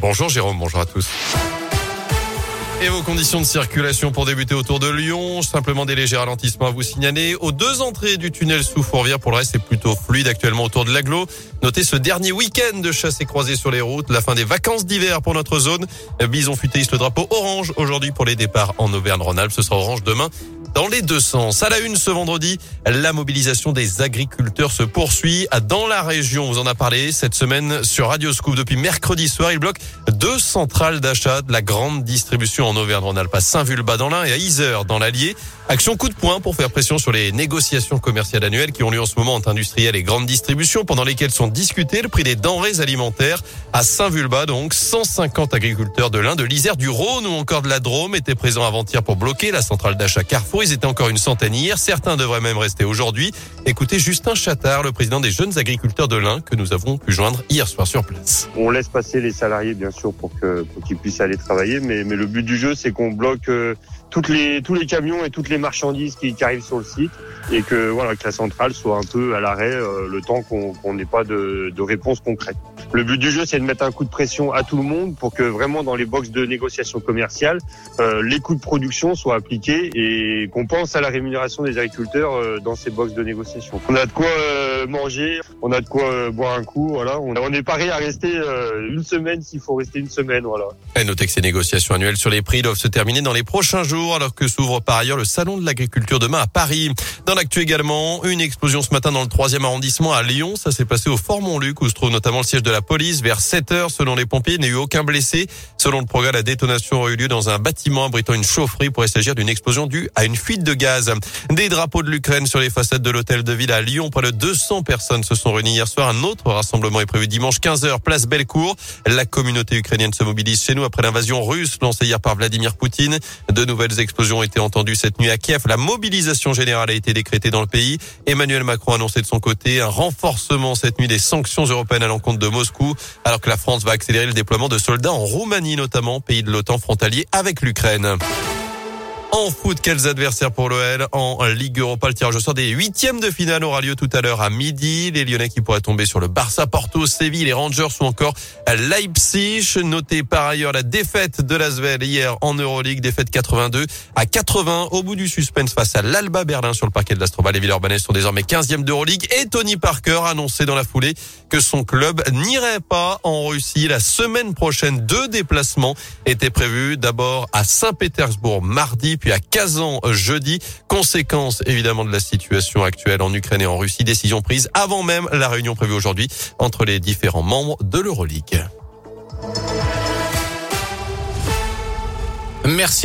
Bonjour Jérôme, bonjour à tous. Et vos conditions de circulation pour débuter autour de Lyon, simplement des légers ralentissements à vous signaler. Aux deux entrées du tunnel sous Fourvière, pour le reste, c'est plutôt fluide actuellement autour de l'aglo. Notez ce dernier week-end de chasse et croisée sur les routes, la fin des vacances d'hiver pour notre zone. Bison futéiste le drapeau orange aujourd'hui pour les départs en Auvergne-Rhône-Alpes. Ce sera orange demain dans les deux sens. À la une ce vendredi, la mobilisation des agriculteurs se poursuit dans la région. On vous en a parlé cette semaine sur Radio Scoop. Depuis mercredi soir, il bloque deux centrales d'achat de la grande distribution en Auvergne-Rhône-Alpes Saint-Vulbas dans l'Ain et à Isère dans l'Allier. Action coup de poing pour faire pression sur les négociations commerciales annuelles qui ont lieu en ce moment entre industriels et grandes distributions pendant lesquelles sont discutés le prix des denrées alimentaires à Saint-Vulbas. Donc 150 agriculteurs de l'Ain, de l'Isère, du Rhône ou encore de la Drôme étaient présents avant-hier pour bloquer la centrale d'achat Carrefour. Ils étaient encore une centaine hier. Certains devraient même rester aujourd'hui. Écoutez Justin Chattard, le président des jeunes agriculteurs de l'Ain que nous avons pu joindre hier soir sur place. On laisse passer les salariés bien sûr pour qu'ils puissent aller travailler, mais, le but du jeu c'est qu'on bloque euh, tous les camions et toutes les marchandises qui, arrivent sur le site et que la centrale soit un peu à l'arrêt euh, le temps qu'on n'ait pas de, de réponse concrète. Le but du jeu c'est de mettre un coup de pression à tout le monde pour que vraiment dans les boxes de négociation commerciale euh, les coûts de production soient appliqués et qu'on pense à la rémunération des agriculteurs euh, dans ces boxes de négociation. Euh, manger, on a de quoi euh, boire un coup, voilà. On, est paré à rester une semaine s'il faut rester une semaine, voilà. Et notez que ces négociations annuelles sur les prix doivent se terminer dans les prochains jours alors que s'ouvre par ailleurs le salon de l'agriculture demain à Paris. Dans l'actu également, une explosion ce matin dans le troisième arrondissement à Lyon. Ça s'est passé au Fort Montluc où se trouve notamment le siège de la police vers 7 heures selon les pompiers. Il n'y a eu aucun blessé. Selon le progrès, la détonation aurait eu lieu dans un bâtiment abritant une chaufferie pour s'agir d'une explosion due à une fuite de gaz. Des drapeaux de l'Ukraine sur les façades de l'hôtel de ville à Lyon. Près de 200 personnes se sont réunies hier soir. Un autre rassemblement est prévu dimanche 15h, place Bellecour. La communauté ukrainienne se mobilise chez nous après l'invasion russe lancée hier par Vladimir Poutine. De nouvelles explosions ont été entendues cette nuit à Kiev. La mobilisation générale a été décrétée dans le pays. Emmanuel Macron a annoncé de son côté un renforcement cette nuit des sanctions européennes à l'encontre de Moscou, alors que la France va accélérer le déploiement de soldats en Roumanie notamment, pays de l'OTAN frontalier avec l'Ukraine. En foot, quels adversaires pour l'OL en Ligue Europa? Le tirage au sort des huitièmes de finale aura lieu tout à l'heure à midi. Les Lyonnais qui pourraient tomber sur le Barça, Porto, Séville, les Rangers ou encore Leipzig. Notez par ailleurs la défaite de l'Asvel hier en Euroleague, défaite 82 à 80 au bout du suspense face à l'Alba Berlin sur le parquet de l'Astrobal. Les Villeurbanais sont désormais 15e d'Euroleague et Tony Parker a annoncé dans la foulée que son club n'irait pas en Russie la semaine prochaine. Deux déplacements étaient prévus. D'abord à Saint-Pétersbourg mardi, puis à Kazan jeudi. Conséquence évidemment de la situation actuelle en Ukraine et en Russie. Décision prise avant même la réunion prévue aujourd'hui entre les différents membres de l'Euroleague. Merci.